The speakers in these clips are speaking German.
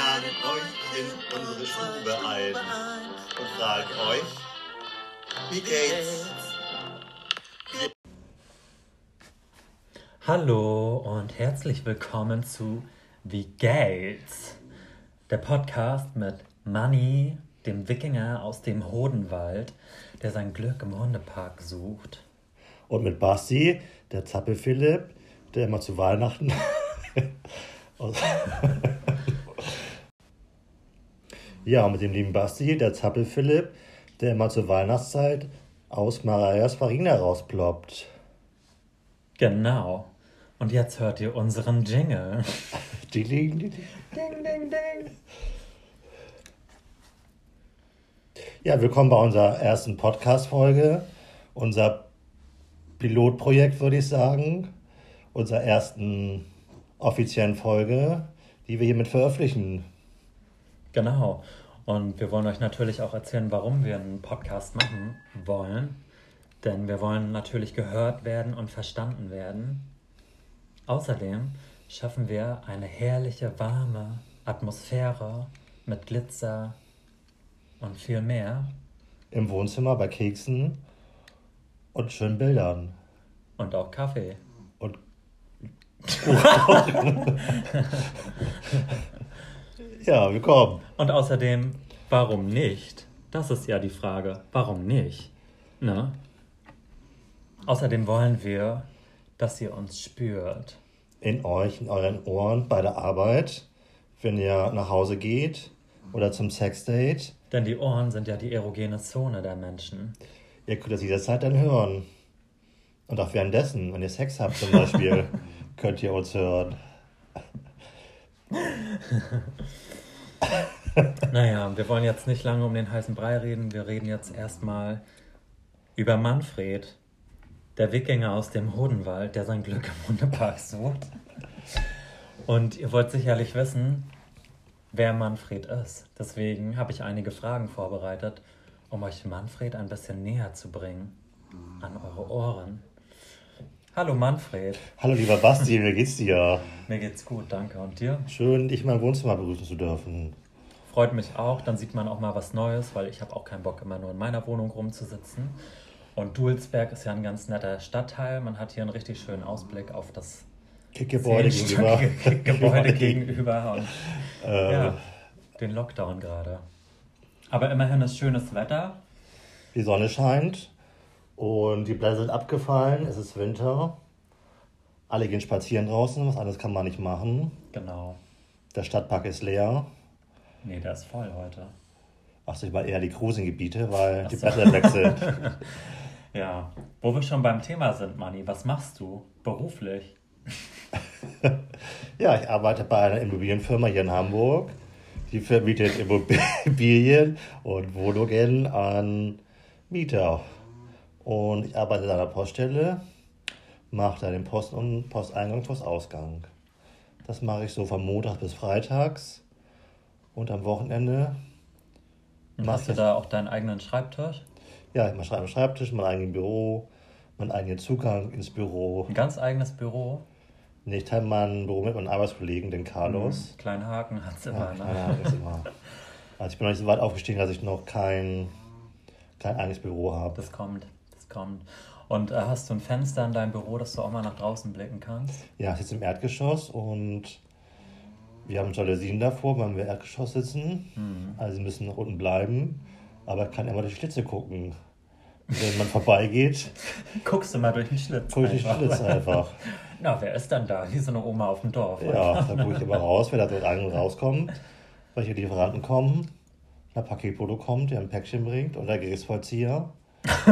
laden euch in unsere Stube ein und fragen euch, wie geht's? Hallo und herzlich willkommen zu Wie geht's? Der Podcast mit Manny, dem Wikinger aus dem Hodenwald, der sein Glück im Hundepark sucht. Und mit Basti, der Zappel Philipp, der immer zu Weihnachten. ja, und mit dem lieben Basti, der Zappel Philipp, der immer zur Weihnachtszeit aus Marias Farina rausploppt. Genau. Und jetzt hört ihr unseren Jingle. Ding, ding, ding. Ding, ding, ding. Ja, willkommen bei unserer ersten Podcast-Folge. Unser Pilotprojekt, würde ich sagen. Unserer ersten offiziellen Folge, die wir hiermit veröffentlichen. Genau. Und wir wollen euch natürlich auch erzählen, warum wir einen Podcast machen wollen. Denn wir wollen natürlich gehört werden und verstanden werden. Außerdem schaffen wir eine herrliche, warme Atmosphäre mit Glitzer und viel mehr. Im Wohnzimmer bei Keksen und schönen Bildern. Und auch Kaffee. Und ja, willkommen. Und außerdem, warum nicht? Das ist ja die Frage. Warum nicht? Ne? Außerdem wollen wir, dass ihr uns spürt. In euch, in euren Ohren, bei der Arbeit, wenn ihr nach Hause geht oder zum Sexdate. Denn die Ohren sind ja die erogene Zone der Menschen. Ihr könnt das jederzeit dann hören. Und auch währenddessen, wenn ihr Sex habt zum Beispiel, könnt ihr uns hören. Naja, wir wollen jetzt nicht lange um den heißen Brei reden. Wir reden jetzt erstmal über Manfred, der Wikinger aus dem Hodenwald, der sein Glück im Hundepark sucht. Und ihr wollt sicherlich wissen, wer Manfred ist. Deswegen habe ich einige Fragen vorbereitet, um euch Manfred ein bisschen näher zu bringen an eure Ohren. Hallo Manfred, Hallo lieber Basti, wie geht's dir? mir geht's gut, danke. Und dir? Schön, dich in meinem Wohnzimmer begrüßen zu dürfen. Freut mich auch, dann sieht man auch mal was Neues, weil ich habe auch keinen Bock, immer nur in meiner Wohnung rumzusitzen. Und Dulsberg ist ja ein ganz netter Stadtteil. Man hat hier einen richtig schönen Ausblick auf das Kickgebäude gegenüber. Gebäude gegenüber und Äh, ja, den Lockdown gerade. Aber immerhin ist schönes Wetter. Die Sonne scheint und die Blätter sind abgefallen. Es ist Winter. Alle gehen spazieren draußen, was anderes kann man nicht machen. Genau. Der Stadtpark ist leer. Nee, der ist voll heute. Achso, ich mal eher die Cruising-Gebiete, weil die so. Blätter weg sind. Ja, wo wir schon beim Thema sind, Manni, was machst du beruflich? Ja, ich arbeite bei einer Immobilienfirma hier in Hamburg. Die vermietet Immobilien und Wohnungen an Mieter. Und ich arbeite an der Poststelle, mache da den Post- und Posteingang, Postausgang. Das mache ich so von Montags bis Freitags. Und am Wochenende, Und hast du da auch deinen eigenen Schreibtisch? ja, ich mache am Schreibtisch, mein eigenes Büro, meinen eigenen Zugang ins Büro. Ein ganz eigenes Büro. Nee, Ich teile mein Büro mit meinem Arbeitskollegen, den Carlos. Kleinen Haken hat's Ja, immer. kleiner ne? Haken ist immer. Also ich bin noch nicht so weit aufgestiegen, dass ich noch kein, kein eigenes Büro habe. Das kommt, kommt. Und äh, hast du ein Fenster in deinem Büro, dass du auch mal nach draußen blicken kannst? Ja, ich sitze im Erdgeschoss und wir haben Jalousien davor, wenn wir im Erdgeschoss sitzen. Mhm. Also müssen nach unten bleiben. Aber ich kann immer durch die Schlitze gucken. Wenn man vorbeigeht, Guckst du mal durch den Schlitz. gucke ich durch die einfach. Schlitze einfach. Na, wer ist denn da? Wie so eine Oma auf dem Dorf. Ja, dann gucke ich immer raus, wer da dort rein und rauskommt. Welche Lieferanten kommen. Der Paketbote kommt, der ein Päckchen bringt. Und der Gerichtsvollzieher.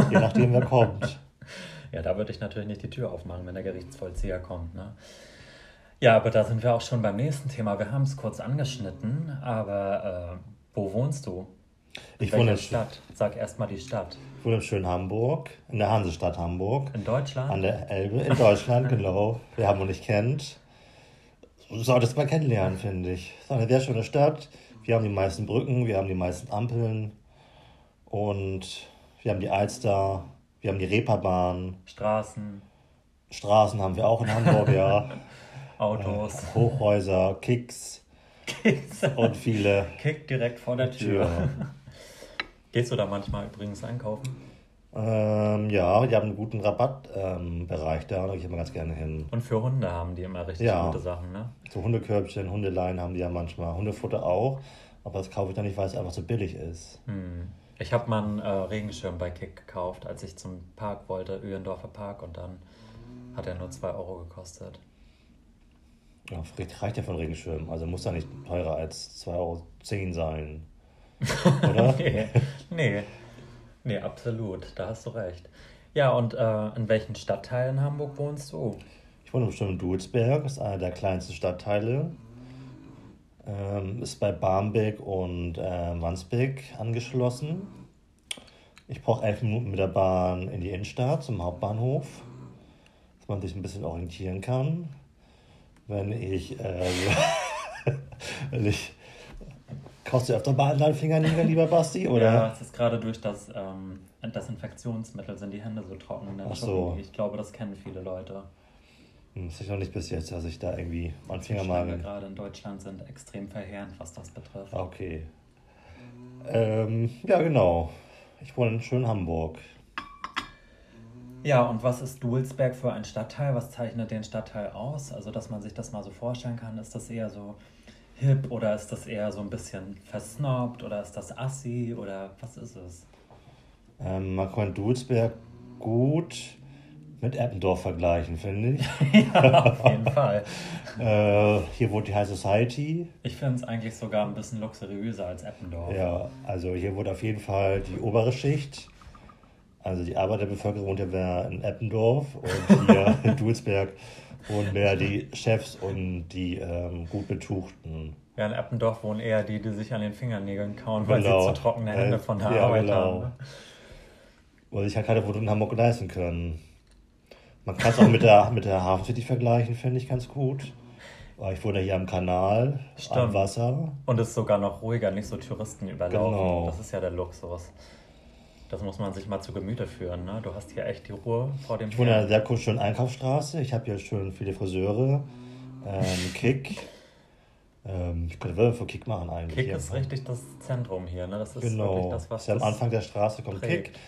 Je nachdem, wer kommt. Ja, da würde ich natürlich nicht die Tür aufmachen, wenn der Gerichtsvollzieher kommt. Ne? Ja, aber da sind wir auch schon beim nächsten Thema. Wir haben es kurz angeschnitten, aber äh, wo wohnst du? Ich wohne, in, Stadt? Sag erstmal die Stadt. ich wohne in schönen Hamburg, in der Hansestadt Hamburg. In Deutschland? An der Elbe in Deutschland, genau. Wer Hamburg nicht kennt, sollte es mal kennenlernen, finde ich. Es ist eine sehr schöne Stadt. Wir haben die meisten Brücken, wir haben die meisten Ampeln und wir haben die Alster, wir haben die Reeperbahn, Straßen, Straßen haben wir auch in Hamburg, ja. Autos. Hochhäuser, Kicks. Keks. und viele Kick direkt vor der Tür. Tür. Gehst du da manchmal übrigens einkaufen? Ähm, ja, die haben einen guten Rabattbereich ähm, da, da gehe ich immer ganz gerne hin. Und für Hunde haben die immer richtig Ja. gute Sachen, ne? So Hundekörbchen, Hundeleien haben die ja manchmal, Hundefutter auch, aber das kaufe ich dann nicht, weil es einfach so billig ist. Hm. Ich habe mal einen äh, Regenschirm bei Kick gekauft, als ich zum Park wollte, Öhendorfer Park, und dann hat er nur 2 Euro gekostet. Ja, reicht ja von Regenschirm, also muss da nicht teurer als 2,10 Euro sein. Oder? nee, nee, nee, absolut, da hast du recht. Ja, und äh, in welchen Stadtteilen Hamburg wohnst du? Ich wohne bestimmt in Dulsberg, das ist einer der kleinsten Stadtteile. Ähm, ist bei Barmbek und äh, Wandsbek angeschlossen. Ich brauche elf Minuten mit der Bahn in die Innenstadt zum Hauptbahnhof, dass man sich ein bisschen orientieren kann. Wenn ich, äh, wenn ich kaufst du öfter Badenlandfinger, lieber Basti, oder? Ja, es ist gerade durch das ähm, Desinfektionsmittel sind die Hände so trocken. Ach so. Ich glaube, das kennen viele Leute. Hm, Das ist noch nicht bis jetzt, dass ich da irgendwie meinen Die Finger mal. gerade in Deutschland sind extrem verheerend, was das betrifft. Okay. Ähm, ja, genau. Ich wohne in schönen Hamburg. Ja, und was ist Dulsberg für ein Stadtteil? Was zeichnet den Stadtteil aus? Also, dass man sich das mal so vorstellen kann, ist das eher so hip oder ist das eher so ein bisschen versnobbt oder ist das assi oder was ist es? Ähm, man kann Dulsberg gut mit Eppendorf vergleichen, finde ich. ja, auf jeden Fall. Äh, hier wohnt die High Society. Ich finde es eigentlich sogar ein bisschen luxuriöser als Eppendorf. Ja, also hier wohnt auf jeden Fall die obere Schicht. Also die Arbeiterbevölkerung wohnt ja mehr in Eppendorf und hier in Dulsberg wohnen mehr die Chefs und die ähm, gut betuchten. Ja, in Eppendorf wohnen eher die, die sich an den Fingernägeln kauen, weil Genau. sie zu trockene Hände Äh, von der ja, Arbeit genau. haben. ne? Weil sich halt keine Wohnung in Hamburg leisten können. Man kann es auch mit der, mit der Hafen City vergleichen, finde ich ganz gut. Weil ich wohne hier am Kanal, am Stimmt. Wasser. Und es ist sogar noch ruhiger, nicht so Touristen überlaufen. Genau. Das ist ja der Luxus. Das muss man sich mal zu Gemüte führen. Ne? Du hast hier echt die Ruhe vor dem Ich wohne in einer sehr schönen Einkaufsstraße. Ich habe hier schön viele Friseure. Ähm, Kick. Ähm, ich könnte Werbung für Kick machen eigentlich. Kick ist richtig das Zentrum hier. Ne? Das ist wirklich Genau. das, was ist ja am Anfang der Straße kommt prägt. Kick.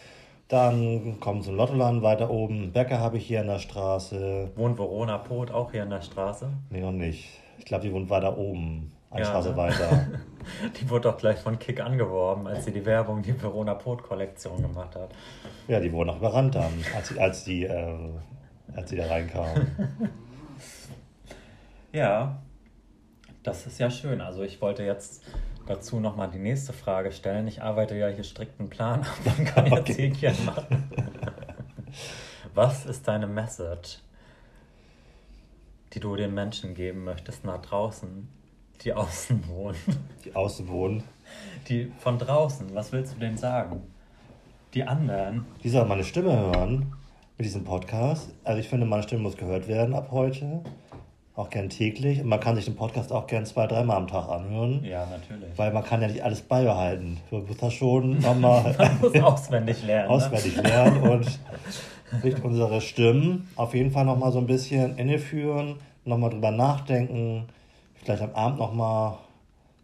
Dann kommt so ein Lottoladen weiter oben. Bäcker habe ich hier in der Straße. Wohnt Verona Pot auch hier in der Straße? Nee, noch nicht. Ich glaube, die wohnt weiter oben. Eine Ja, Straße ne? weiter. Die wurde doch gleich von Kick angeworben, als sie die Werbung, die Verona Pot Kollektion gemacht hat. Ja, die wurden auch überrannt dann, als, als, die, äh, als die da reinkamen. Ja, das ist ja schön. Also ich wollte jetzt dazu nochmal die nächste Frage stellen. Ich arbeite ja hier strikt einen Plan ab und kann jetzt Okay. Häkchen machen. Was ist deine Message, die du den Menschen geben möchtest nach draußen, die außen wohnen? Die außen wohnen. Die von draußen, was willst du denen sagen? Die anderen. Die sollen meine Stimme hören mit diesem Podcast. Also ich finde, meine Stimme muss gehört werden ab heute. Auch gern täglich. Und man kann sich den Podcast auch gern zwei, dreimal am Tag anhören. Ja, natürlich. Weil man kann ja nicht alles beibehalten. Man muss das schon nochmal Man muss auswendig lernen. Ne? auswendig lernen und sich unsere Stimmen auf jeden Fall nochmal so ein bisschen inneführen, nochmal drüber nachdenken, vielleicht am Abend nochmal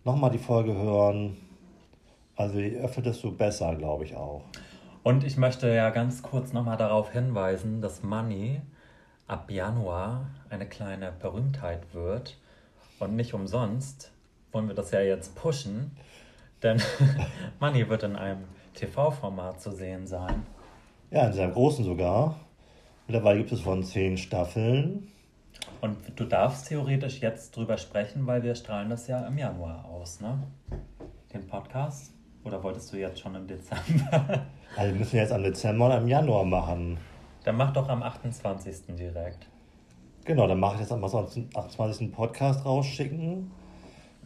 noch mal die Folge hören. Also je öfter, desto besser, glaube ich auch. Und ich möchte ja ganz kurz nochmal darauf hinweisen, dass Money ab Januar eine kleine Berühmtheit wird. Und nicht umsonst wollen wir das ja jetzt pushen, denn Money wird in einem TV-Format zu sehen sein. Ja, in seinem großen sogar. Mittlerweile gibt es von zehn Staffeln. Und du darfst theoretisch jetzt drüber sprechen, weil wir strahlen das ja im Januar aus, ne? Den Podcast? Oder wolltest du jetzt schon im Dezember? Also wir müssen jetzt am Dezember und im Januar machen. Dann mach doch am 28. direkt. Genau, dann mache ich jetzt am 28. Podcast rausschicken.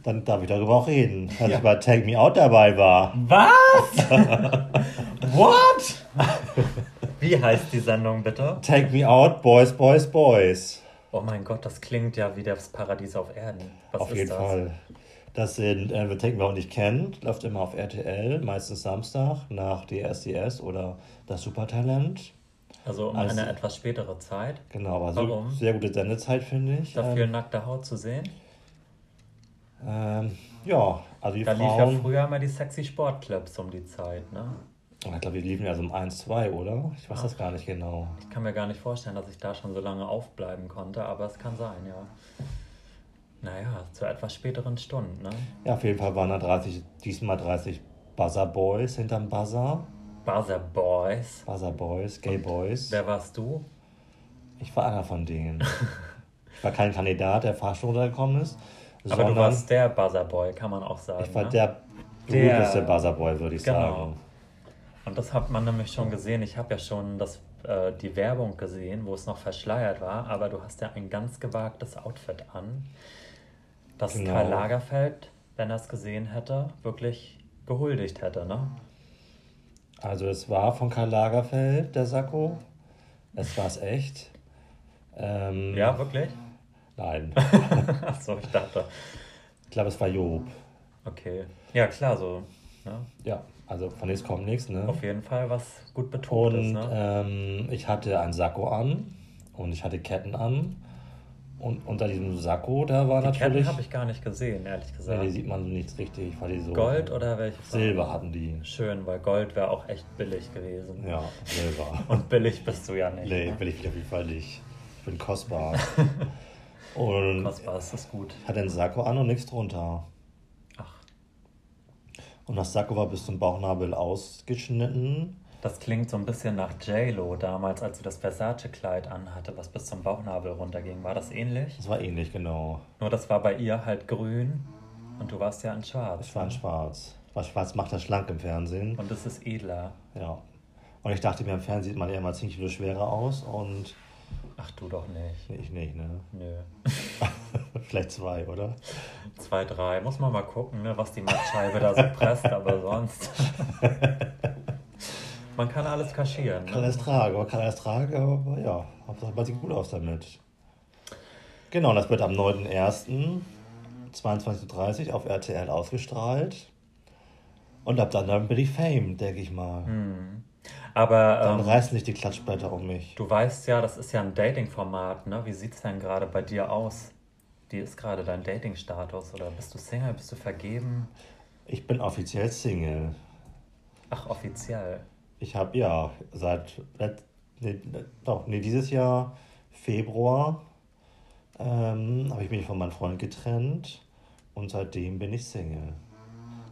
Dann darf ich darüber auch reden, dass Ja. ich bei Take Me Out dabei war. Was? What? Wie heißt die Sendung bitte? Take Me Out, Boys, Boys, Boys. Oh mein Gott, das klingt ja wie das Paradies auf Erden. Was auf jeden das? Fall. Das sind, äh, wer Take Me Out nicht kennt, läuft immer auf RTL, meistens Samstag nach DSDS oder das Supertalent. Also um Also- eine etwas spätere Zeit. Genau, aber so, Warum? sehr gute Sendezeit, finde ich. Dafür Ähm, nackte Haut zu sehen. Ähm, ja, also die Da lief ja Frauen. früher immer die sexy Sportclubs um die Zeit, ne? ich glaube, die liefen ja so um 1, 2, oder? Ich weiß das gar nicht genau. Ich kann mir gar nicht vorstellen, dass ich da schon so lange aufbleiben konnte, aber es kann sein, ja. Naja, zu etwas späteren Stunden, ne? Ja, auf jeden Fall waren da 30, diesmal 30 Buzzer Boys hinterm Buzzer. Buzzer Boys. Buzzer Boys, Gay Boys. Wer warst du? Ich war einer von denen. ich war kein Kandidat, der Fahrstuhl runtergekommen ist, Aber du warst der Buzzer Boy, kann man auch sagen. ich war ne? der Der- berühmteste Buzzer Boy, würde ich Genau. sagen. Und das hat man nämlich schon gesehen. Ich habe ja schon das, äh, die Werbung gesehen, wo es noch verschleiert war, aber du hast ja ein ganz gewagtes Outfit an, das Genau. Karl Lagerfeld, wenn er es gesehen hätte, wirklich gehuldigt hätte, ne? Also es war von Karl Lagerfeld, der Sakko. Es war es echt. Ähm, Ja, wirklich? Nein. Achso, ich dachte. Ich glaube, es war Job. Okay. Ja, klar, so. Ne? Ja, also von nichts kommt nichts, ne? Auf jeden Fall was gut betont ist, Und ne? ähm, ich hatte ein Sakko an und ich hatte Ketten an. Und unter diesem Sakko, da war die natürlich. Ketten habe ich gar nicht gesehen, ehrlich gesagt. die sieht man so nicht richtig, weil die so. Gold oder welche? Farbe? Silber hatten die. Schön, weil Gold wäre auch echt billig gewesen. Ja, Silber. Und billig bist du ja nicht. nee, ne? will ich auf jeden Fall nicht. Ich bin kostbar. und Kostbar ist das gut. hatte einen Sakko an und nichts drunter. Ach, Und das Sakko war bis zum Bauchnabel ausgeschnitten. Das klingt so ein bisschen nach J-Lo damals, als sie das Versace-Kleid anhatte, was bis zum Bauchnabel runterging. War das ähnlich? Das war ähnlich, genau. Nur das war bei ihr halt grün und du warst ja in schwarz. Es war in schwarz. Weil schwarz macht das schlank im Fernsehen. Und es ist edler. Ja. Und ich dachte mir, im Fernsehen sieht man ja immer ziemlich viel schwerer aus und Ach, du doch nicht. nee, ich nicht, ne? Nö. Vielleicht zwei, oder? Zwei, drei. Muss man mal gucken, ne, was die Mattscheibe da so presst, aber sonst. man kann alles kaschieren. Kann Ne? alles tragen, aber kann alles tragen, aber ja, Hauptsache man sieht gut aus damit. Genau, das wird am 9.01. 22.30 Uhr auf RTL ausgestrahlt. Und ab dann, dann bin ich Fame, denke ich mal. Hm. Aber Dann ähm, reißen nicht die Klatschblätter um mich. du weißt ja, das ist ja ein Dating-Format, ne? Wie sieht es denn gerade bei dir aus? Wie ist gerade dein Dating-Status? Oder bist du Single? Bist du vergeben? Ich bin offiziell Single. Ach, offiziell. Ich habe ja seit nee, doch, nee, dieses Jahr Februar ähm, habe ich mich von meinem Freund getrennt und seitdem bin ich Single.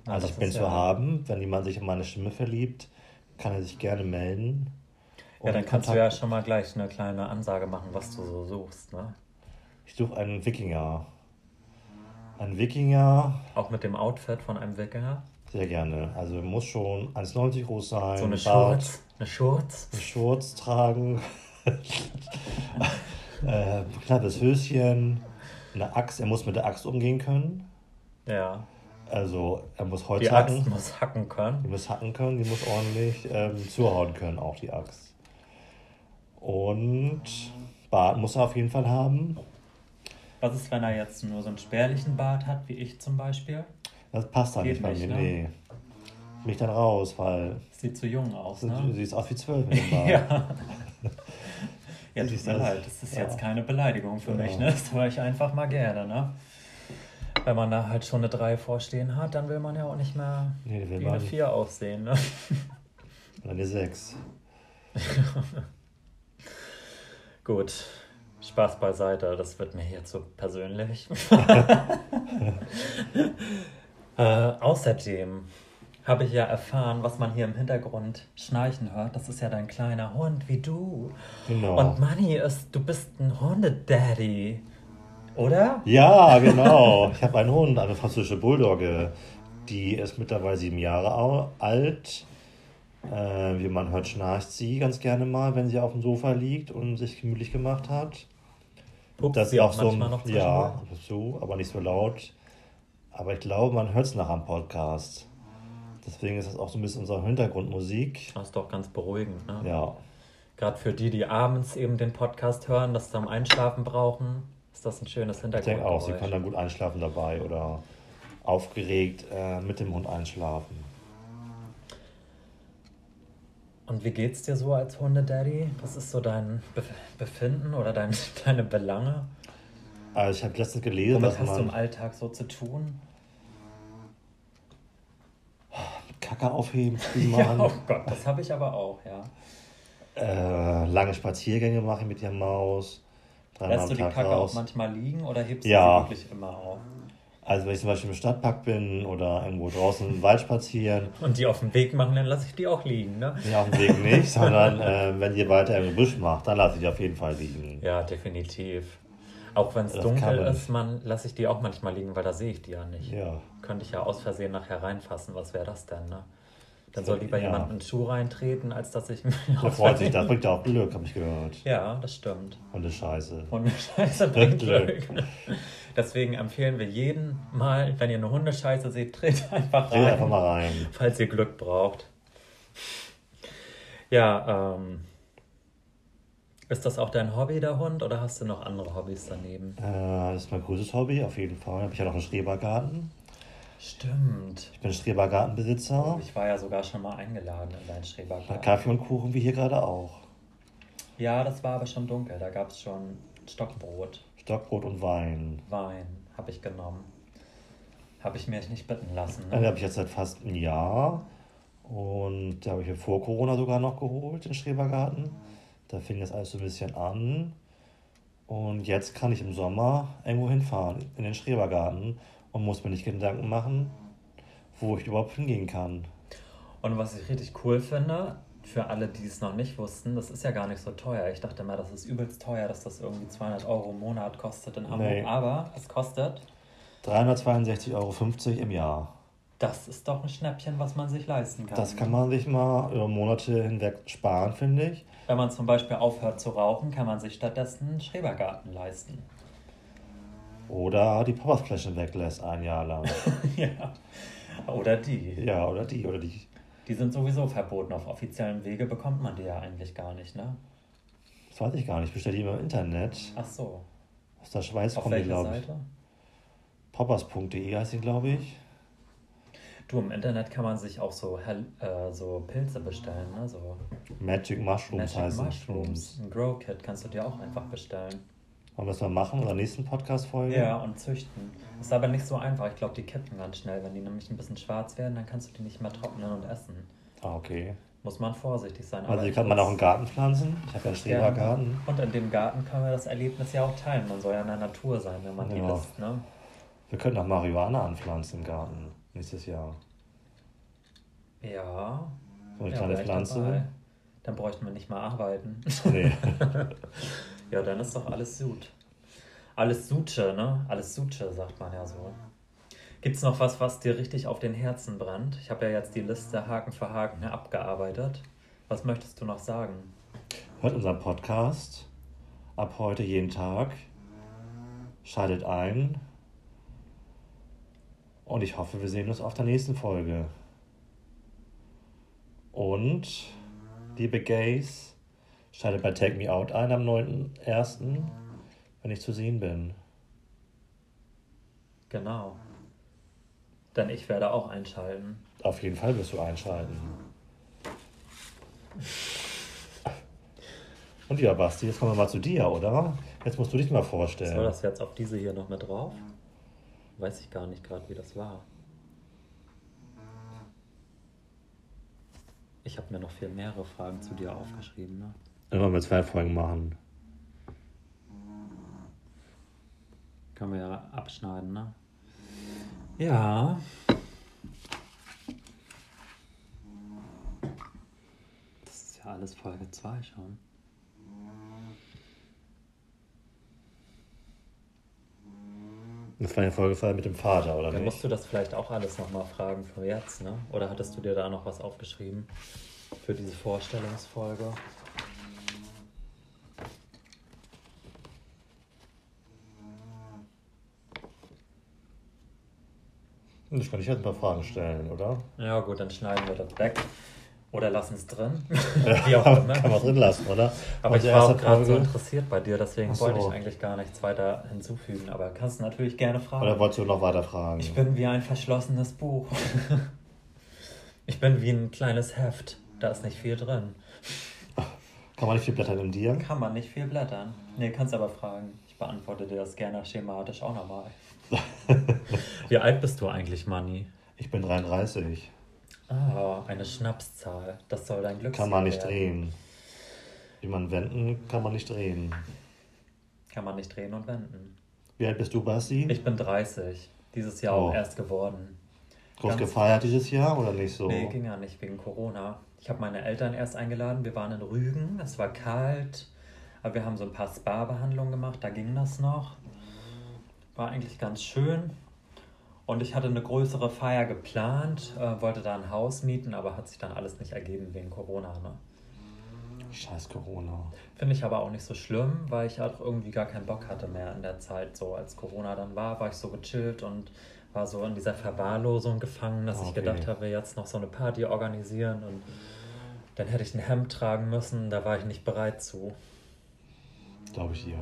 Na, also das ich bin zu ja- haben, wenn jemand sich in meine Stimme verliebt, kann er sich gerne melden. Ja, dann kannst du Kontakt- ja schon mal gleich eine kleine Ansage machen, was du so suchst, ne? Ich suche einen Wikinger. Ein Wikinger, Auch mit dem Outfit von einem Wikinger. Sehr gerne. Also muss schon 1,90 groß sein, So eine Bart, Shorts. Eine Shorts. einen Schurz tragen, äh, knappes Höschen, eine Axt. Er muss mit der Axt umgehen können. Ja. Also er muss Holz Die hacken. Axt muss hacken können. Die muss hacken können, die muss ordentlich ähm, zuhauen können, auch die Axt. Und Bart muss er auf jeden Fall haben. Was ist, wenn er jetzt nur so einen spärlichen Bart hat, wie ich zum Beispiel? Das passt Geht nicht bei mir, ne? nee. Mich dann raus, weil Sieht zu jung aus, du ne? siehst aus wie zwölf. Ja. Ja, tut mir das? leid, das ist Ja. jetzt keine Beleidigung für Ja. mich, ne? Das höre ich einfach mal gerne, ne? Wenn man da halt schon eine 3 vorstehen hat, dann will man ja auch nicht mehr Nee, wie eine nicht. 4 aussehen, ne? Oder eine Sechs. Gut, Spaß beiseite, das wird mir hier zu persönlich. Äh, außerdem habe ich ja erfahren, was man hier im Hintergrund schnarchen hört. Das ist ja dein kleiner Hund wie du. Genau. Und Manni ist, du bist ein Hundedaddy, oder? Ja, genau. Ich habe einen Hund, eine französische Bulldogge. Die ist mittlerweile sieben Jahre alt. Äh, wie man hört, schnarcht sie ganz gerne mal, wenn sie auf dem Sofa liegt und sich gemütlich gemacht hat. Pupst Das sie auch so manchmal noch ja, zu, aber nicht so laut. Aber ich glaube, man hört es nach am Podcast. Deswegen ist das auch so ein bisschen unsere Hintergrundmusik. Das ist doch ganz beruhigend, ne? Ja, Gerade für die, die abends eben den Podcast hören, das zum Einschlafen brauchen, ist das ein schönes ich Hintergrund. denke auch, sie kann dann gut einschlafen dabei oder aufgeregt äh, mit dem Hund einschlafen. Und wie geht's dir so als Hundedaddy? Was ist so dein Bef Befinden oder dein, deine Belange? Also ich habe letztens gelesen, Womit dass hast du im man Alltag so zu tun? Kacke aufheben, Ja, oh Gott, das habe ich aber auch, ja. äh, lange Spaziergänge machen mit der Maus, Lässt du die Kacke raus. auch manchmal liegen oder hebst Ja. du sie wirklich immer auf? Also wenn ich zum Beispiel im Stadtpark bin oder irgendwo draußen im Wald spazieren, Und die auf dem Weg machen, dann lasse ich die auch liegen, ne? nicht auf dem Weg nicht, sondern äh, wenn ihr weiter im Gebüsch macht, dann lasse ich die auf jeden Fall liegen. Ja, definitiv. Auch wenn es dunkel man ist, man lasse ich die auch manchmal liegen, weil da sehe ich die ja nicht. Ja. Könnte ich ja aus Versehen nachher reinfassen. Was wäre das denn, ne? Dann soll lieber Ja. jemand in den Schuh reintreten, als dass ich mir Da freut sich, das bringt auch Glück, habe ich gehört. Ja, das stimmt. Und das Scheiße. Und Scheiße bringt Glück. Glück. Deswegen empfehlen wir jeden Mal, wenn ihr eine Hundescheiße seht, dreht einfach rein, einfach mal rein. falls ihr Glück braucht. Ja, ähm, ist das auch dein Hobby, der Hund, oder hast du noch andere Hobbys daneben? Äh, das ist mein größtes Hobby, auf jeden Fall. Habe ich ja noch einen Schrebergarten. Stimmt. Ich bin Schrebergartenbesitzer. Ich war ja sogar schon mal eingeladen in deinen Bei Schrebergarten. Kaffee und Kuchen wie hier gerade auch. Ja, das war aber schon dunkel. Da gab es schon Stockbrot, Stockbrot und Wein. Wein, habe ich genommen. Habe ich mir nicht bitten lassen. Den Ne? habe ich jetzt seit fast einem Jahr. Und da habe ich mir vor Corona sogar noch geholt, den Schrebergarten. Da fing das alles so ein bisschen an. Und jetzt kann ich im Sommer irgendwo hinfahren, in den Schrebergarten. Und muss mir nicht Gedanken machen, wo ich überhaupt hingehen kann. Und was ich richtig cool finde, für alle, die es noch nicht wussten, das ist ja gar nicht so teuer. Ich dachte mal, das ist übelst teuer, dass das irgendwie 200 Euro im Monat kostet in Hamburg. Nee. Aber es kostet, 362,50 Euro im Jahr. das ist doch ein Schnäppchen, was man sich leisten kann. Das kann man sich mal über Monate hinweg sparen, finde ich. Wenn man zum Beispiel aufhört zu rauchen, kann man sich stattdessen einen Schrebergarten leisten. Oder die Poppersflaschen weglässt ein Jahr lang. ja. Oder die. ja, oder die, oder die. Die sind sowieso verboten. Auf offiziellen Wege bekommt man die ja eigentlich gar nicht, ne? Das weiß ich gar nicht. Ich bestelle die immer im Internet. Ach so. Aus der Schweiz Auf kommen die, glaube ich. Poppers.de heißt die, glaube ich. Du, im Internet kann man sich auch so, äh, so Pilze bestellen, ne? So Magic Mushrooms Magic heißen Mushrooms. Ein Grow Kit kannst du dir auch einfach bestellen. Wollen wir das mal machen in der nächsten Podcast-Folge? Ja, und züchten. Ist aber nicht so einfach. Ich glaube, die kippen ganz schnell. Wenn die nämlich ein bisschen schwarz werden, dann kannst du die nicht mehr trocknen und essen. Ah, okay. Muss man vorsichtig sein. Also die ich kann man auch im Garten pflanzen. Ich habe ja einen Schrebergarten. Und in dem Garten können wir das Erlebnis ja auch teilen. Man soll ja in der Natur sein, wenn man die Ja. lässt, ne? Wir könnten auch Marihuana anpflanzen im Garten nächstes Jahr. Ja. So eine ja, kleine Pflanze. dabei. Dann bräuchten wir nicht mal arbeiten. Nee. ja, dann ist doch alles gut. Alles Suche, ne? Alles Suche, sagt man ja so. Gibt's noch was, was dir richtig auf den Herzen brennt? Ich habe ja jetzt die Liste Haken für Haken abgearbeitet. Was möchtest du noch sagen? Hört unseren Podcast ab heute jeden Tag. Schaltet ein. Und ich hoffe, wir sehen uns auf der nächsten Folge. Und, liebe Gays, schaltet bei Take Me Out ein am 9.1., wenn ich zu sehen bin. Genau. Denn ich werde auch einschalten. Auf jeden Fall wirst du einschalten. Und ja, Basti, jetzt kommen wir mal zu dir, oder? Jetzt musst du dich mal vorstellen. Soll das jetzt auf diese hier noch mit drauf? Weiß ich gar nicht gerade, wie das war. Ich habe mir noch viel mehrere Fragen zu dir aufgeschrieben. Ne? Immer mit zwei Folgen machen. Können wir ja abschneiden, ne? Ja. Das ist ja alles Folge 2 schon. Das war eine Folge mit dem Vater, oder Dann nicht? musst du das vielleicht auch alles nochmal fragen für jetzt, ne? Oder hattest du dir da noch was aufgeschrieben für diese Vorstellungsfolge? Ich kann dich jetzt ein paar Fragen stellen, oder? Ja gut, dann schneiden wir das weg. Oder lassen es drin. Wie auch immer. Kann man drin lassen, oder? Aber ich war auch gerade so interessiert bei dir, deswegen so. wollte ich eigentlich gar nichts weiter hinzufügen. Aber kannst du natürlich gerne fragen. Oder wolltest du noch weiter fragen? Ich bin wie ein verschlossenes Buch. ich bin wie ein kleines Heft. Da ist nicht viel drin. Kann man nicht viel blättern in dir? Kann man nicht viel blättern. Nee, kannst aber fragen. Ich beantworte dir das gerne schematisch auch nochmal. Wie alt bist du eigentlich, Manni? Ich bin 33. Ah, eine Schnapszahl. Das soll dein Glück Kann man nicht drehen. Wie man wenden, kann man nicht drehen. Kann man nicht drehen und wenden. Wie alt bist du, Basti? Ich bin 30. Dieses Jahr Oh. auch erst geworden. Groß ganz- gefeiert dieses Jahr oder nicht so? Nee, ging ja nicht wegen Corona. Ich habe meine Eltern erst eingeladen. Wir waren in Rügen. Es war kalt. Aber wir haben so ein paar Spa-Behandlungen gemacht. Da ging das noch. War eigentlich ganz schön. Und ich hatte eine größere Feier geplant. Äh, wollte da ein Haus mieten, aber hat sich dann alles nicht ergeben wegen Corona. Ne? Scheiß Corona. Finde ich aber auch nicht so schlimm, weil ich auch irgendwie gar keinen Bock hatte mehr in der Zeit. So als Corona dann war, war ich so gechillt und war so in dieser Verwahrlosung gefangen, dass ich Okay. gedacht habe, jetzt noch so eine Party organisieren und dann hätte ich ein Hemd tragen müssen. Da war ich nicht bereit zu. Glaube ich dir.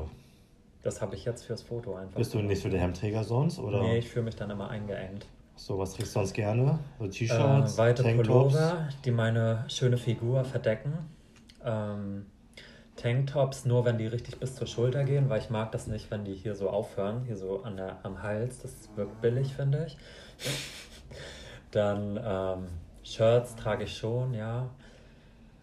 Das habe ich jetzt fürs Foto einfach. Bist du nicht so der Hemdträger sonst? Oder Nee, ich fühle mich dann immer eingeengt. so, was trägst du sonst gerne? So T-Shirts, Äh, weite Tanktops? Pullover, die meine schöne Figur verdecken. Ähm, Tanktops nur, wenn die richtig bis zur Schulter gehen, weil ich mag das nicht, wenn die hier so aufhören, hier so an der, am Hals. Das wirkt billig, finde ich. Dann ähm, Shirts trage ich schon, ja.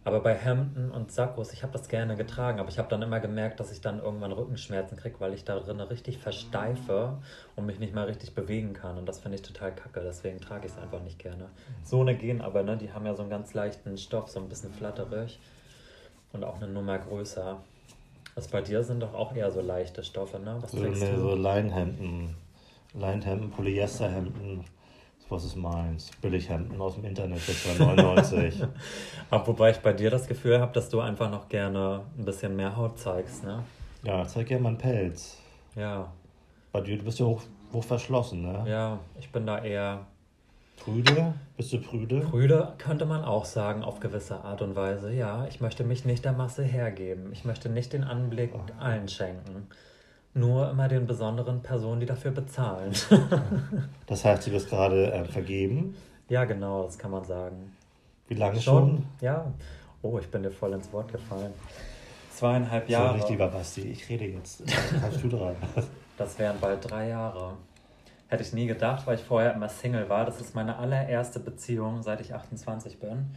Aber bei Hemden und Sakkos, ich habe das gerne getragen, aber ich habe dann immer gemerkt, dass ich dann irgendwann Rückenschmerzen kriege, weil ich da drin richtig versteife und mich nicht mal richtig bewegen kann. Und das finde ich total kacke, deswegen trage ich es einfach nicht gerne. So eine gehen aber, ne? Die haben ja so einen ganz leichten Stoff, so ein bisschen flatterig und auch eine Nummer größer. Was bei dir sind doch auch eher so leichte Stoffe, ne? Was So, trägst ne, so du? Leinhemden. Leinhemden, Polyesterhemden. Was ist meins? Billighemden aus dem Internet für 2,99. Aber wobei ich bei dir das Gefühl habe, dass du einfach noch gerne ein bisschen mehr Haut zeigst, ne? ja, zeig gerne meinen Pelz. Ja, Bei dir, du bist ja hoch, hoch verschlossen, ne? ja, ich bin da eher Prüde? Bist du prüde? Prüde könnte man auch sagen, auf gewisse Art und Weise. Ja, ich möchte mich nicht der Masse hergeben. Ich möchte nicht den Anblick allen schenken. Nur immer den besonderen Personen, die dafür bezahlen. Das heißt, du bist gerade äh, vergeben. ja, genau, das kann man sagen. Wie lange schon? Ja. Oh, ich bin dir voll ins Wort gefallen. Zweieinhalb So Jahre. nicht, lieber Basti. Ich rede jetzt. Kannst du dran. Das wären bald drei Jahre. Hätte ich nie gedacht, weil ich vorher immer Single war. Das ist meine allererste Beziehung, seit ich 28 bin.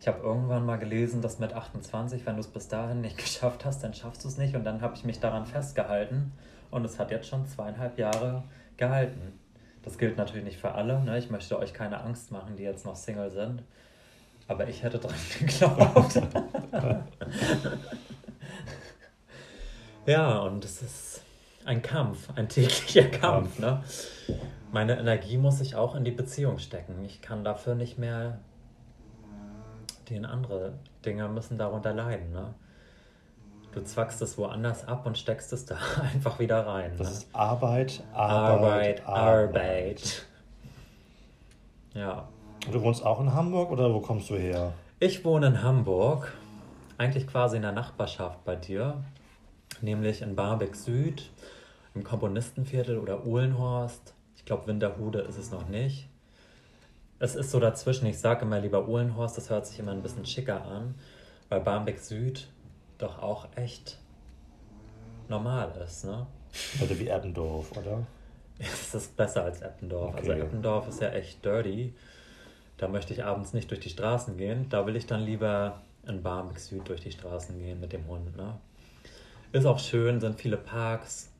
Ich habe irgendwann mal gelesen, dass mit 28, wenn du es bis dahin nicht geschafft hast, dann schaffst du es nicht. Und dann habe ich mich daran festgehalten. Und es hat jetzt schon zweieinhalb Jahre gehalten. Das gilt natürlich nicht für alle. Ne? Ich möchte euch keine Angst machen, die jetzt noch Single sind. Aber ich hätte dran geglaubt. ja, und es ist ein Kampf, ein täglicher Kampf. Ne? Meine Energie muss ich auch in die Beziehung stecken. Ich kann dafür nicht mehr. Den andere Dinge müssen darunter leiden. Ne? Du zwackst es woanders ab und steckst es da einfach wieder rein. Das ne? ist Arbeit, Arbeit, Arbeit, Arbeit. Ja. Du wohnst auch in Hamburg oder wo kommst du her? Ich wohne in Hamburg, eigentlich quasi in der Nachbarschaft bei dir, nämlich in Barmbek Süd, im Komponistenviertel oder Uhlenhorst. Ich glaube, Winterhude ist es noch nicht. Es ist so dazwischen. Ich sage immer lieber Uhlenhorst, das hört sich immer ein bisschen schicker an, weil Barmbek Süd doch auch echt normal ist, ne? Oder wie Eppendorf, oder? Es ist besser als Eppendorf. Also Okay. Eppendorf ist ja echt dirty. Da möchte ich abends nicht durch die Straßen gehen. Da will ich dann lieber in Barmbek Süd durch die Straßen gehen mit dem Hund. Ne? Ist auch schön, sind viele Parks,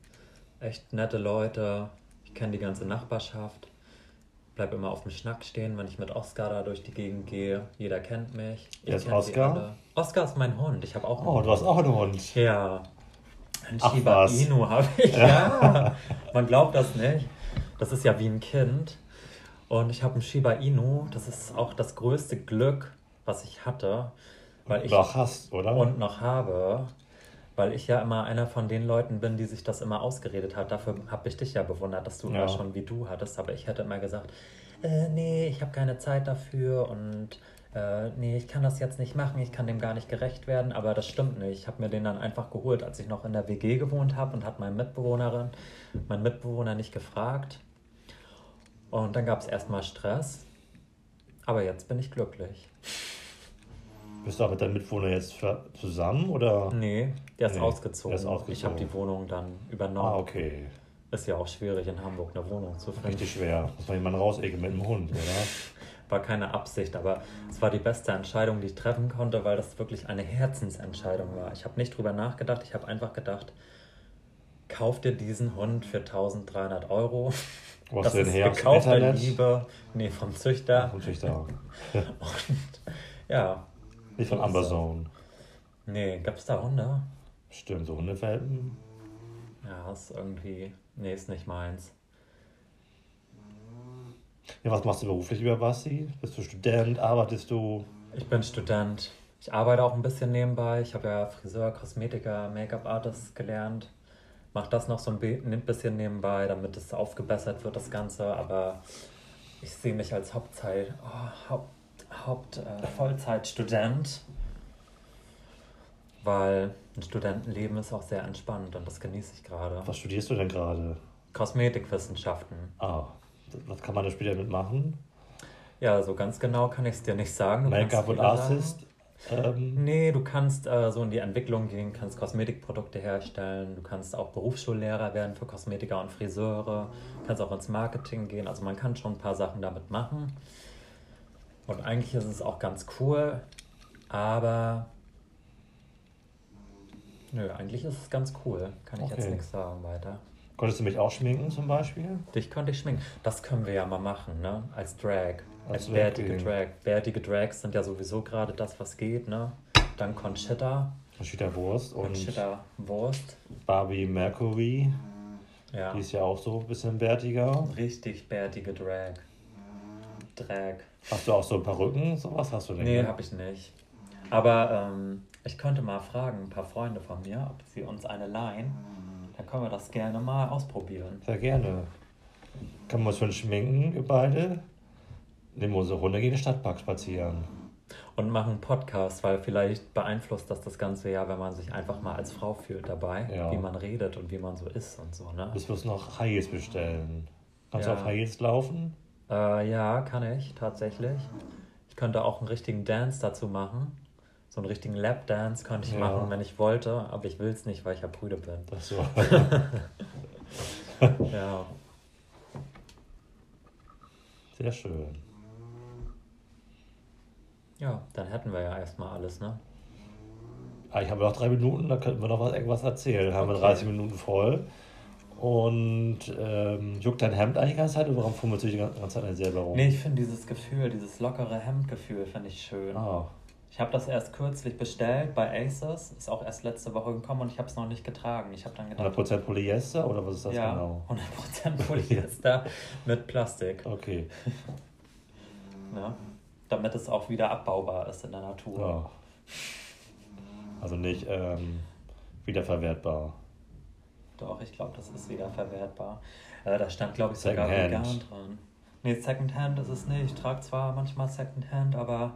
echt nette Leute. Ich kenne die ganze Nachbarschaft. Bleib immer auf dem Schnack stehen, wenn ich mit Oscar da durch die Gegend gehe. Jeder kennt mich. Ich Wer ist Oscar? Oscar ist mein Hund. Ich habe auch einen Oh, du hast auch einen Hund. ja. Ein Ach, Shiba was. Inu habe ich. Ja. Man glaubt das nicht. Das ist ja wie ein Kind. Und ich habe einen Shiba Inu. Das ist auch das größte Glück, was ich hatte. Weil ich Noch hast, oder? und noch habe. Weil ich ja immer einer von den Leuten bin, die sich das immer ausgeredet hat. Dafür habe ich dich ja bewundert, dass du Ja. immer schon wie du hattest. Aber ich hätte immer gesagt, äh, nee, ich habe keine Zeit dafür und äh, nee, ich kann das jetzt nicht machen, ich kann dem gar nicht gerecht werden. Aber das stimmt nicht. Ich habe mir den dann einfach geholt, als ich noch in der WG gewohnt habe und hat meine Mitbewohnerin, mein Mitbewohner nicht gefragt. Und dann gab es erstmal Stress. Aber jetzt bin ich glücklich. Bist du aber mit deinem Mitwohner jetzt zusammen oder? Nee, der ist Nee, ausgezogen. der ist ausgezogen. Ich habe die Wohnung dann übernommen. Ah, okay. Ist ja auch schwierig in Hamburg eine Wohnung zu finden. Richtig schwer. Muss man jemanden rausecken mit dem Hund, oder? War keine Absicht, aber es war die beste Entscheidung, die ich treffen konnte, weil das wirklich eine Herzensentscheidung war. Ich habe nicht drüber nachgedacht, ich habe einfach gedacht, kauf dir diesen Hund für 1300 Euro. Wo hast das du den ist her? Gekaufte? Liebe. Nee, vom Züchter. Natürlich da. Und ja, Nicht von Amazon. nee, gab's da Hunde? Stimmt, so Hundewelpen. Ja, ist irgendwie, nee, ist nicht meins. Ja, was machst du beruflich über Basti? Bist du Student? Arbeitest du? Ich bin Student. Ich arbeite auch ein bisschen nebenbei. Ich habe ja Friseur, Kosmetiker, Make-up-Artist gelernt. Mache das noch so ein bisschen nebenbei, damit es aufgebessert wird, das Ganze. Aber ich sehe mich als Hauptzeit, oh, Haupt, Haupt äh, Vollzeitstudent, weil ein Studentenleben ist auch sehr entspannt und das genieße ich gerade. Was studierst du denn gerade? Kosmetikwissenschaften. Ah, was kann man da später mitmachen? Ja, so ganz genau kann ich es dir nicht sagen. Make-up und. Artist? Ähm, Nee, du kannst äh, so in die Entwicklung gehen, kannst Kosmetikprodukte herstellen, du kannst auch Berufsschullehrer werden für Kosmetiker und Friseure, kannst auch ins Marketing gehen, also man kann schon ein paar Sachen damit machen. Und eigentlich ist es auch ganz cool, aber nö, eigentlich ist es ganz cool, kann ich jetzt Okay. nichts sagen weiter. konntest du mich auch schminken zum Beispiel? Dich könnte ich schminken. Das können wir ja mal machen, ne? Als Drag. Als, Als Drag bärtige. Drag. Bärtige Drags sind ja sowieso gerade das, was geht, ne? Dann Conchita. Conchita Wurst und Conchita Wurst. Barbie Mercury. Ja. Die ist ja auch so ein bisschen bärtiger. Richtig bärtige Drag. Drag. Hast du auch so Perücken? Sowas hast du nicht? Nee, ne? habe ich nicht. Aber ähm, ich könnte mal fragen, ein paar Freunde von mir, ob sie uns eine leihen. Dann können wir das gerne mal ausprobieren. Sehr gerne. Können wir uns schon schminken, wir beide? Nehmen wir unsere Runde gegen den Stadtpark spazieren. Und machen einen Podcast, weil vielleicht beeinflusst das das Ganze ja, wenn man sich einfach mal als Frau fühlt dabei, Ja. wie man redet und wie man so ist und so, ne? Bis wir uns noch High Heels bestellen. Kannst Ja. du auf High Heels laufen? Äh, ja, kann ich tatsächlich. Ich könnte auch einen richtigen Dance dazu machen. So einen richtigen Lap-Dance könnte ich Ja. machen, wenn ich wollte, aber ich will es nicht, weil ich ja prüde bin. Ach so. Ja. Sehr schön. Ja, dann hätten wir ja erstmal alles, ne? Ah, ich habe noch drei Minuten, da könnten wir noch was, irgendwas erzählen. Haben wir Okay. 30 Minuten voll. Und ähm, juckt dein Hemd eigentlich die ganze Zeit oder warum fummelst du dich die ganze Zeit an selber rum? Nee, ich finde dieses Gefühl, dieses lockere Hemdgefühl, finde ich schön. Ah, Ich habe das erst kürzlich bestellt bei Aces, ist auch erst letzte Woche gekommen und ich habe es noch nicht getragen. Ich habe dann gedacht, 100% Polyester oder was ist das ja, genau? 100% Polyester mit Plastik, Okay. ne? damit es auch wieder abbaubar ist in der Natur. Ja. Also nicht ähm, wiederverwertbar. Doch, ich glaube, das ist wieder verwertbar. Äh, da stand, glaube ich, sogar Secondhand. vegan dran. Nee, Secondhand ist es nicht. Ich trage zwar manchmal Secondhand, aber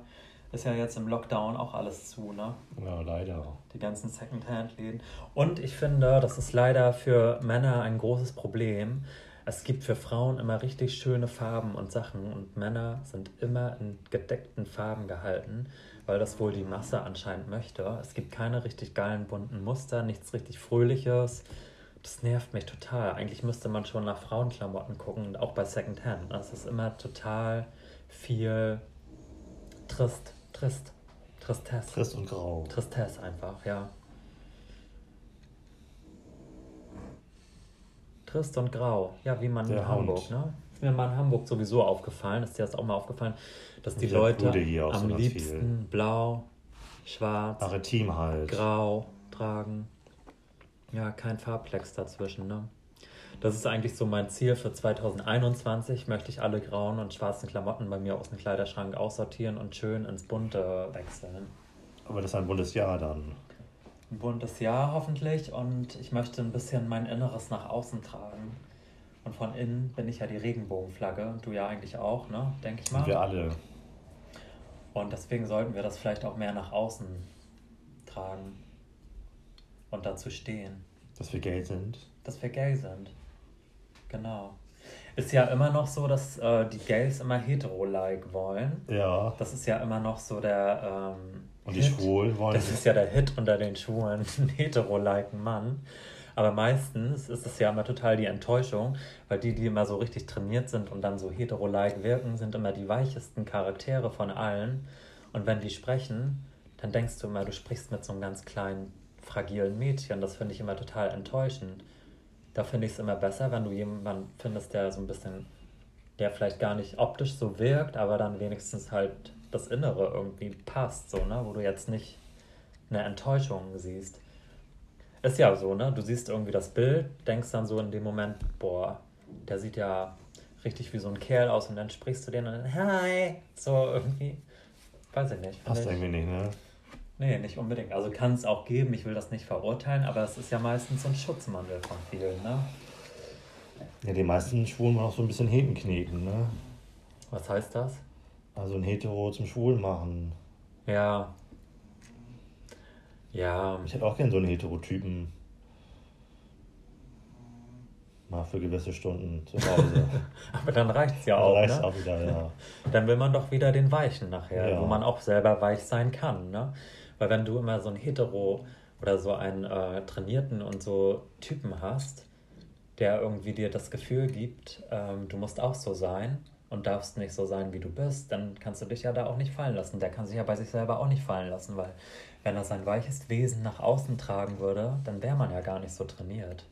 ist ja jetzt im Lockdown auch alles zu, ne? Ja, leider. Die ganzen Secondhand-Läden. Und ich finde, das ist leider für Männer ein großes Problem. Es gibt für Frauen immer richtig schöne Farben und Sachen und Männer sind immer in gedeckten Farben gehalten, weil das wohl die Masse anscheinend möchte. Es gibt keine richtig geilen bunten Muster, nichts richtig Fröhliches. Das nervt mich total. Eigentlich müsste man schon nach Frauenklamotten gucken und auch bei Secondhand. Das ist immer total viel trist, trist, Tristesse. Trist und grau. Tristesse einfach, ja. Trist und grau, ja, wie man Der in Hamburg, Hund. ne? Ist mir mal in Hamburg sowieso aufgefallen, ist dir das auch mal aufgefallen, dass die Leute so am ganz liebsten blau, schwarz, Maritim halt. grau tragen. Ja, kein Farbplex dazwischen, ne? Das ist eigentlich so mein Ziel für 2021. Möchte ich alle grauen und schwarzen Klamotten bei mir aus dem Kleiderschrank aussortieren und schön ins Bunte wechseln. Aber das ist ein buntes Jahr dann. Ein buntes Jahr hoffentlich und ich möchte ein bisschen mein Inneres nach außen tragen. Und von innen bin ich ja die Regenbogenflagge und du ja eigentlich auch, ne? Denke ich mal. Wir alle. Und deswegen sollten wir das vielleicht auch mehr nach außen tragen und dazu stehen, Dass wir Geld sind. dass wir gay sind. Genau. Ist ja immer noch so, dass äh, die Gays immer hetero-like wollen. Ja. Das ist ja immer noch so der, ähm, Und die Schwulen wollen. Das ist ja der Hit unter den Schwulen, einen hetero-liken Mann. Aber meistens ist es ja immer total die Enttäuschung, weil die, die immer so richtig trainiert sind und dann so hetero-like wirken, sind immer die weichesten Charaktere von allen. Und wenn die sprechen, dann denkst du immer, du sprichst mit so einem ganz kleinen, fragilen Mädchen. Das finde ich immer total enttäuschend. Da finde ich es immer besser, wenn du jemanden findest, der so ein bisschen, der vielleicht gar nicht optisch so wirkt, aber dann wenigstens halt das Innere irgendwie passt, so, ne? Wo du jetzt nicht eine Enttäuschung siehst. Ist ja so, ne? Du siehst irgendwie das Bild, denkst dann so in dem Moment, boah, der sieht ja richtig wie so ein Kerl aus und dann sprichst du den und dann, hi, so irgendwie. Weiß ich nicht. Passt irgendwie nicht, ne? Nee, nicht unbedingt. Also kann es auch geben, ich will das nicht verurteilen, aber es ist ja meistens so ein Schutzmantel von vielen, ne? Ja, die meisten Schwulen wollen auch so ein bisschen Heten kneten, ne? Was heißt das? Also ein Hetero zum Schwulen machen. Ja. Ja. Ich hätte auch gern so einen Heterotypen. Mal für gewisse Stunden zu Hause. Aber dann reicht es ja Dann auch. reicht's ne? auch wieder, ja. Dann will man doch wieder den Weichen nachher, Ja. wo man auch selber weich sein kann. Ne? Weil wenn du immer so einen Hetero oder so einen äh, trainierten und so Typen hast, der irgendwie dir das Gefühl gibt, ähm, du musst auch so sein und darfst nicht so sein, wie du bist, dann kannst du dich ja da auch nicht fallen lassen. Der kann sich ja bei sich selber auch nicht fallen lassen, weil wenn er sein weiches Wesen nach außen tragen würde, dann wäre man ja gar nicht so trainiert.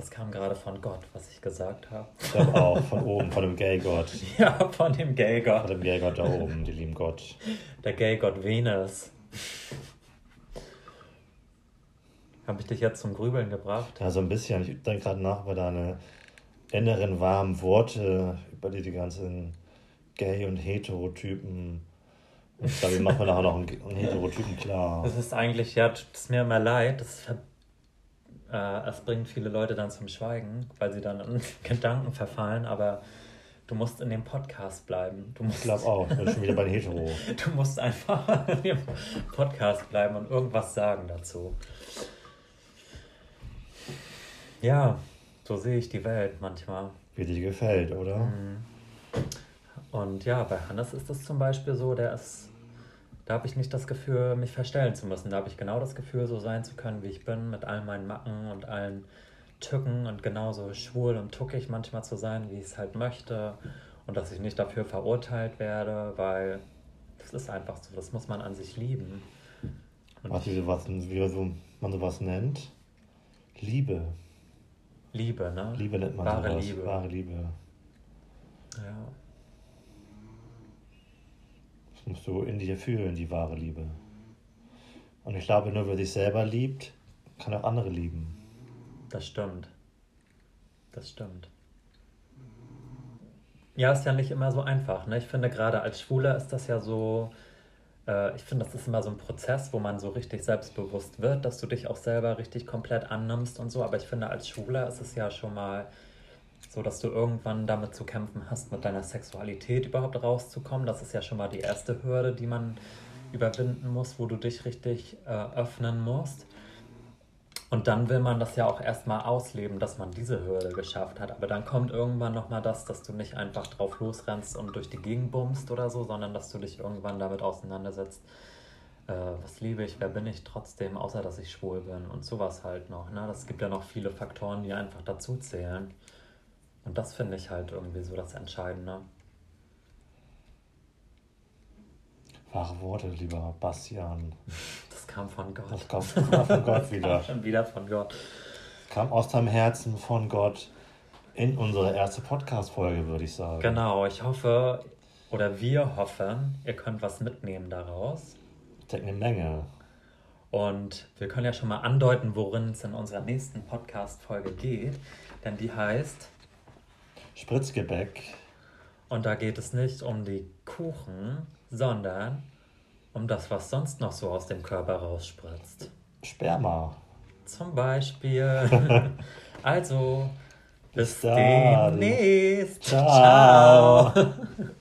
Das kam gerade von Gott, was ich gesagt habe. Ich glaube auch, von oben, von dem Gay-Gott. Ja, von dem Von Gay-Gott. dem Gay-Gott da oben, die lieben Gott. Der Gay-Gott Venus. Habe ich dich jetzt zum Grübeln gebracht? Ja, so ein bisschen. Ich denke gerade nach über deine inneren warmen Worte, über die die ganzen Gay- und Heterotypen. Ich glaube, macht man nachher noch einen, einen Heterotypen klar? Das ist eigentlich, ja, tut es mir immer leid. Das ver äh, es bringt viele Leute dann zum Schweigen, weil sie dann in Gedanken verfallen, aber du musst in dem Podcast bleiben. Du Ich musst, glaube auch. Ich bin schon wieder bei den Hetero. du musst einfach in dem Podcast bleiben und irgendwas sagen dazu. Ja, so sehe ich die Welt manchmal. Wie dir gefällt, oder? Mhm. Und ja, bei Hannes ist es zum Beispiel so, der ist, da habe ich nicht das Gefühl, mich verstellen zu müssen. Da habe ich genau das Gefühl, so sein zu können, wie ich bin, mit all meinen Macken und allen Tücken und genauso schwul und tuckig manchmal zu sein, wie ich es halt möchte. Und dass ich nicht dafür verurteilt werde, weil das ist einfach so, das muss man an sich lieben. Und Was, wie, was, wie so, man sowas nennt? Liebe. Liebe, ne? Liebe nennt man Wahre sowas. Liebe. Wahre Liebe. Ja. Das musst du in dir fühlen, die wahre Liebe. Und ich glaube, nur wer sich selber liebt, kann auch andere lieben. Das stimmt. Das stimmt. Ja, ist ja nicht immer so einfach. Ne? Ich finde, gerade als Schwuler ist das ja so, äh, ich finde, das ist immer so ein Prozess, wo man so richtig selbstbewusst wird, dass du dich auch selber richtig komplett annimmst und so. Aber ich finde, als Schwuler ist es ja schon mal so, dass du irgendwann damit zu kämpfen hast, mit deiner Sexualität überhaupt rauszukommen. Das ist ja schon mal die erste Hürde, die man überwinden muss, wo du dich richtig äh, öffnen musst. Und dann will man das ja auch erstmal ausleben, dass man diese Hürde geschafft hat. Aber dann kommt irgendwann nochmal das, dass du nicht einfach drauf losrennst und durch die Gegend bummst oder so, sondern dass du dich irgendwann damit auseinandersetzt. Äh, was liebe ich, wer bin ich trotzdem, außer dass ich schwul bin und sowas halt noch. Ne? Das gibt ja noch viele Faktoren, die einfach dazu zählen. Und das finde ich halt irgendwie so das Entscheidende. Wahre Worte, lieber Bastian. Das kam von Gott. Das kam von Gott wieder. Schon wieder von Gott. Kam aus deinem Herzen von Gott in unsere erste Podcast-Folge, würde ich sagen. Genau, ich hoffe, oder wir hoffen, ihr könnt was mitnehmen daraus. Ich denke eine Menge. Und wir können ja schon mal andeuten, worin es in unserer nächsten Podcast-Folge geht. Denn die heißt, Spritzgebäck. und da geht es nicht um die Kuchen, sondern um das, was sonst noch so aus dem Körper rausspritzt. Sperma. Zum Beispiel. also, bis Bis demnächst. Ciao. Ciao.